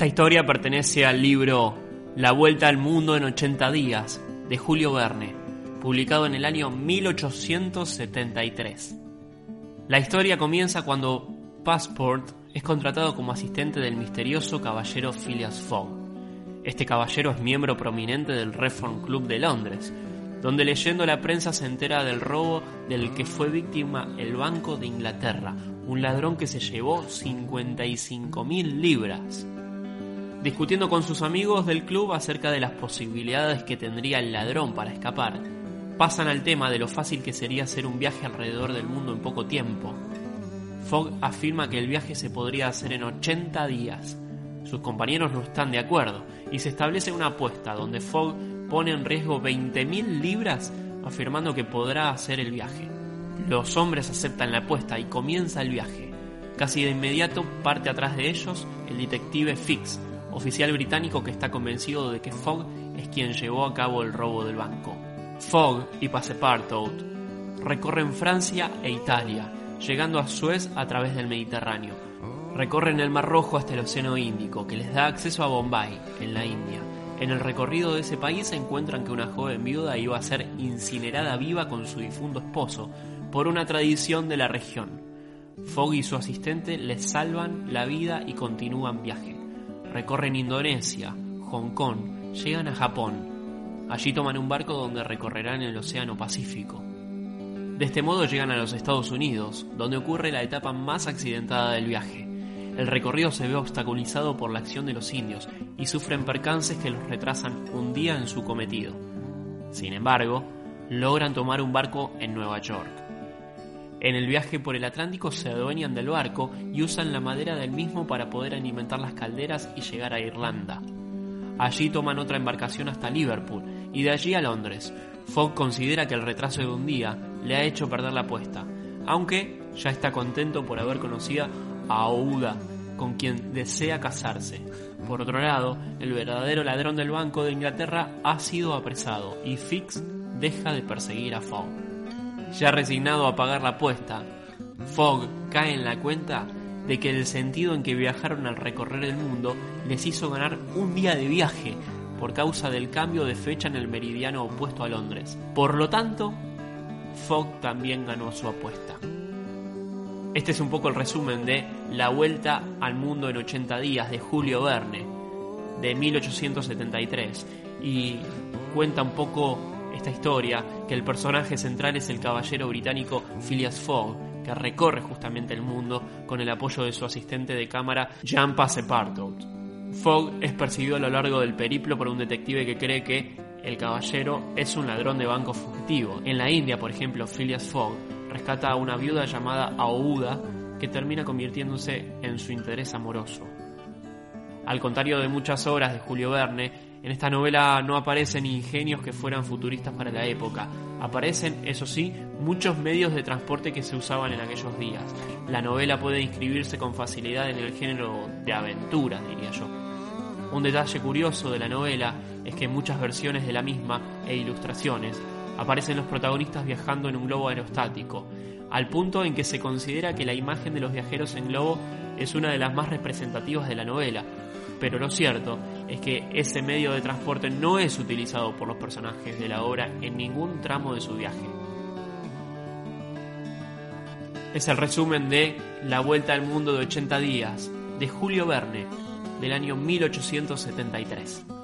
Esta historia pertenece al libro La Vuelta al Mundo en 80 días de Julio Verne, publicado en el año 1873. La historia comienza cuando Passport es contratado como asistente del misterioso caballero Phileas Fogg. Este caballero es miembro prominente del Reform Club de Londres, donde leyendo la prensa se entera del robo del que fue víctima el Banco de Inglaterra, un ladrón que se llevó 55 mil libras discutiendo con sus amigos del club acerca de las posibilidades que tendría el ladrón para escapar. Pasan al tema de lo fácil que sería hacer un viaje alrededor del mundo en poco tiempo. Fogg afirma que el viaje se podría hacer en 80 días. Sus compañeros no están de acuerdo y se establece una apuesta donde Fogg pone en riesgo 20.000 libras afirmando que podrá hacer el viaje. Los hombres aceptan la apuesta y comienza el viaje. Casi de inmediato parte atrás de ellos el detective Fix, oficial británico que está convencido de que Fogg es quien llevó a cabo el robo del banco. Fogg y Passepartout recorren Francia e Italia, llegando a Suez a través del Mediterráneo. Recorren el Mar Rojo hasta el Océano Índico, que les da acceso a Bombay, en la India. En el recorrido de ese país encuentran que una joven viuda iba a ser incinerada viva con su difunto esposo, por una tradición de la región. Fogg y su asistente les salvan la vida y continúan viaje recorren Indonesia, Hong Kong, llegan a Japón. Allí toman un barco donde recorrerán el Océano Pacífico. De este modo llegan a los Estados Unidos, donde ocurre la etapa más accidentada del viaje. El recorrido se ve obstaculizado por la acción de los indios y sufren percances que los retrasan un día en su cometido. Sin embargo, logran tomar un barco en Nueva York. En el viaje por el Atlántico se adueñan del barco y usan la madera del mismo para poder alimentar las calderas y llegar a Irlanda. Allí toman otra embarcación hasta Liverpool y de allí a Londres. Fogg considera que el retraso de un día le ha hecho perder la apuesta, aunque ya está contento por haber conocido a Ouda, con quien desea casarse. Por otro lado, el verdadero ladrón del Banco de Inglaterra ha sido apresado y Fix deja de perseguir a Fogg. Ya resignado a pagar la apuesta, Fogg cae en la cuenta de que el sentido en que viajaron al recorrer el mundo les hizo ganar un día de viaje por causa del cambio de fecha en el meridiano opuesto a Londres. Por lo tanto, Fogg también ganó su apuesta. Este es un poco el resumen de La Vuelta al Mundo en 80 días de Julio Verne, de 1873, y cuenta un poco esta historia que el personaje central es el caballero británico Phileas Fogg, que recorre justamente el mundo con el apoyo de su asistente de cámara Jean Passepartout. Fogg es percibido a lo largo del periplo por un detective que cree que el caballero es un ladrón de banco fugitivo. En la India, por ejemplo, Phileas Fogg rescata a una viuda llamada Aouda que termina convirtiéndose en su interés amoroso. Al contrario de muchas obras de Julio Verne, en esta novela no aparecen ingenios que fueran futuristas para la época. Aparecen, eso sí, muchos medios de transporte que se usaban en aquellos días. La novela puede inscribirse con facilidad en el género de aventuras, diría yo. Un detalle curioso de la novela es que en muchas versiones de la misma e ilustraciones aparecen los protagonistas viajando en un globo aerostático, al punto en que se considera que la imagen de los viajeros en globo es una de las más representativas de la novela, pero lo cierto es que ese medio de transporte no es utilizado por los personajes de la obra en ningún tramo de su viaje. Es el resumen de La Vuelta al Mundo de 80 días, de Julio Verne, del año 1873.